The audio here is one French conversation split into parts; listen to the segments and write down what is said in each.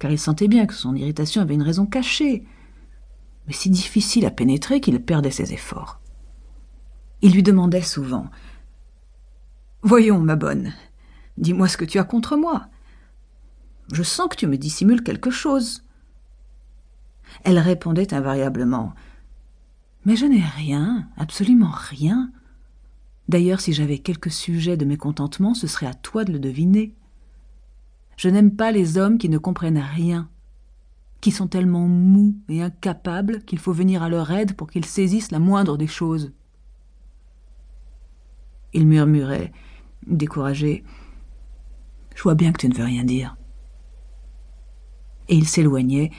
car il sentait bien que son irritation avait une raison cachée, mais si difficile à pénétrer qu'il perdait ses efforts. Il lui demandait souvent Voyons, ma bonne, dis-moi ce que tu as contre moi. Je sens que tu me dissimules quelque chose. Elle répondait invariablement Mais je n'ai rien, absolument rien. D'ailleurs, si j'avais quelque sujet de mécontentement, ce serait à toi de le deviner. Je n'aime pas les hommes qui ne comprennent rien, qui sont tellement mous et incapables qu'il faut venir à leur aide pour qu'ils saisissent la moindre des choses. Il murmurait, découragé. Je vois bien que tu ne veux rien dire. Et il s'éloignait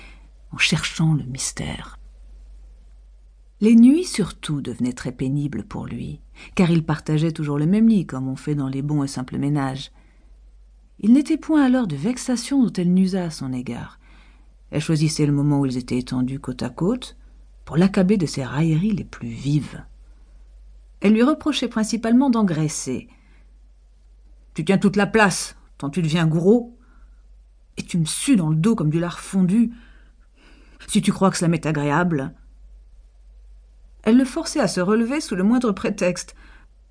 en cherchant le mystère. Les nuits surtout devenaient très pénibles pour lui, car il partageait toujours le même lit, comme on fait dans les bons et simples ménages. Il n'était point alors de vexation dont elle n'usât à son égard. Elle choisissait le moment où ils étaient étendus côte à côte pour l'accabler de ses railleries les plus vives. Elle lui reprochait principalement d'engraisser. Tu tiens toute la place, tant tu deviens gros, et tu me sues dans le dos comme du lard fondu. Si tu crois que cela m'est agréable, elle le forçait à se relever sous le moindre prétexte,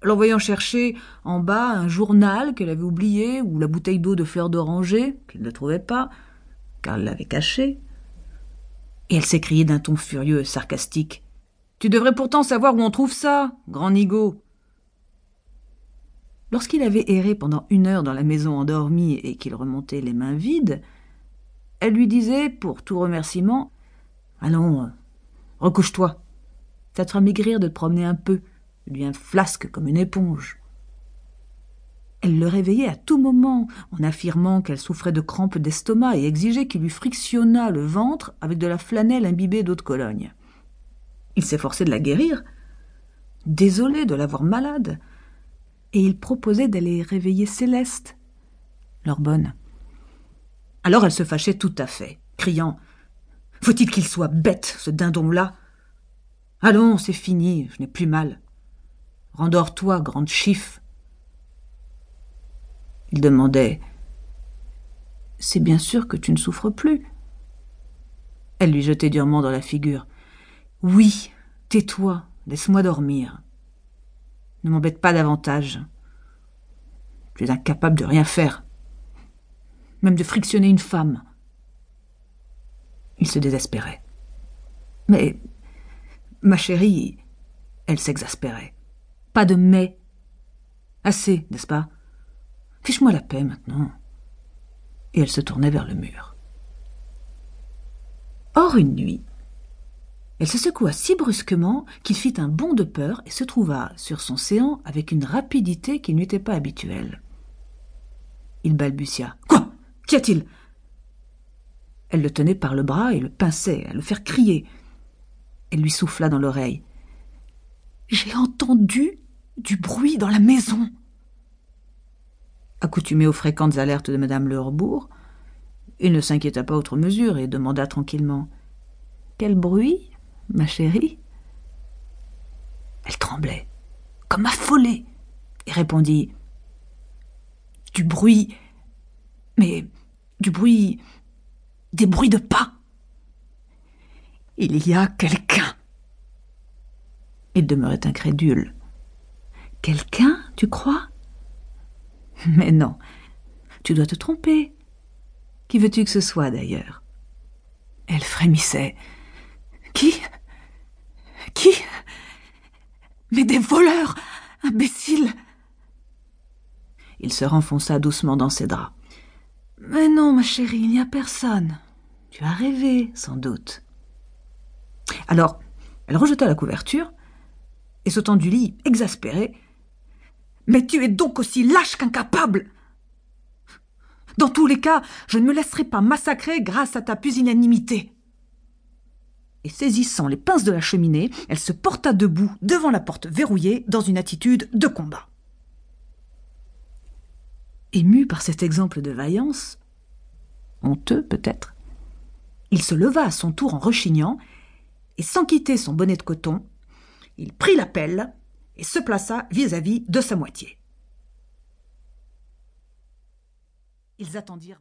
l'envoyant chercher en bas un journal qu'elle avait oublié ou la bouteille d'eau de fleurs d'oranger qu'il ne trouvait pas, car elle l'avait cachée. Et elle s'écriait d'un ton furieux et sarcastique. Tu devrais pourtant savoir où on trouve ça, grand nigo. Lorsqu'il avait erré pendant une heure dans la maison endormie et qu'il remontait les mains vides, elle lui disait, pour tout remerciement, Allons, recouche-toi. Ça te fera maigrir de te promener un peu. Deviens flasque comme une éponge. Elle le réveillait à tout moment, en affirmant qu'elle souffrait de crampes d'estomac et exigeait qu'il lui frictionnât le ventre avec de la flanelle imbibée d'eau de Cologne. Il s'efforçait de la guérir, désolé de l'avoir malade, et il proposait d'aller réveiller Céleste, leur bonne. Alors elle se fâchait tout à fait, criant Faut-il qu'il soit bête, ce dindon-là Allons, c'est fini, je n'ai plus mal. Rendors-toi, grande chiffre. Il demandait C'est bien sûr que tu ne souffres plus. Elle lui jetait durement dans la figure. Oui, tais-toi, laisse-moi dormir. Ne m'embête pas davantage. Tu es incapable de rien faire, même de frictionner une femme. Il se désespérait. Mais Ma chérie, elle s'exaspérait. Pas de mais. Assez, n'est-ce pas? Fiche-moi la paix maintenant. Et elle se tournait vers le mur. Or, une nuit, elle se secoua si brusquement qu'il fit un bond de peur et se trouva sur son séant avec une rapidité qui n'était pas habituelle. Il balbutia. Quoi? Qu'y a-t-il? Elle le tenait par le bras et le pinçait à le faire crier. Elle lui souffla dans l'oreille. J'ai entendu du bruit dans la maison. Accoutumé aux fréquentes alertes de Madame Lehurbourg, il ne s'inquiéta pas outre mesure et demanda tranquillement Quel bruit, ma chérie? Elle tremblait, comme affolée, et répondit Du bruit, mais du bruit, des bruits de pas. Il y a quelqu'un. Il demeurait incrédule. Quelqu'un, tu crois? Mais non, tu dois te tromper. Qui veux-tu que ce soit d'ailleurs? Elle frémissait. Qui? Qui? Mais des voleurs Imbéciles Il se renfonça doucement dans ses draps. Mais non, ma chérie, il n'y a personne. Tu as rêvé, sans doute. Alors, elle rejeta la couverture et sautant du lit, exaspérée. Mais tu es donc aussi lâche qu'incapable Dans tous les cas, je ne me laisserai pas massacrer grâce à ta pusillanimité. Et saisissant les pinces de la cheminée, elle se porta debout devant la porte verrouillée dans une attitude de combat. Ému par cet exemple de vaillance, honteux peut-être, il se leva à son tour en rechignant et sans quitter son bonnet de coton, il prit la pelle et se plaça vis-à-vis -vis de sa moitié. Ils attendirent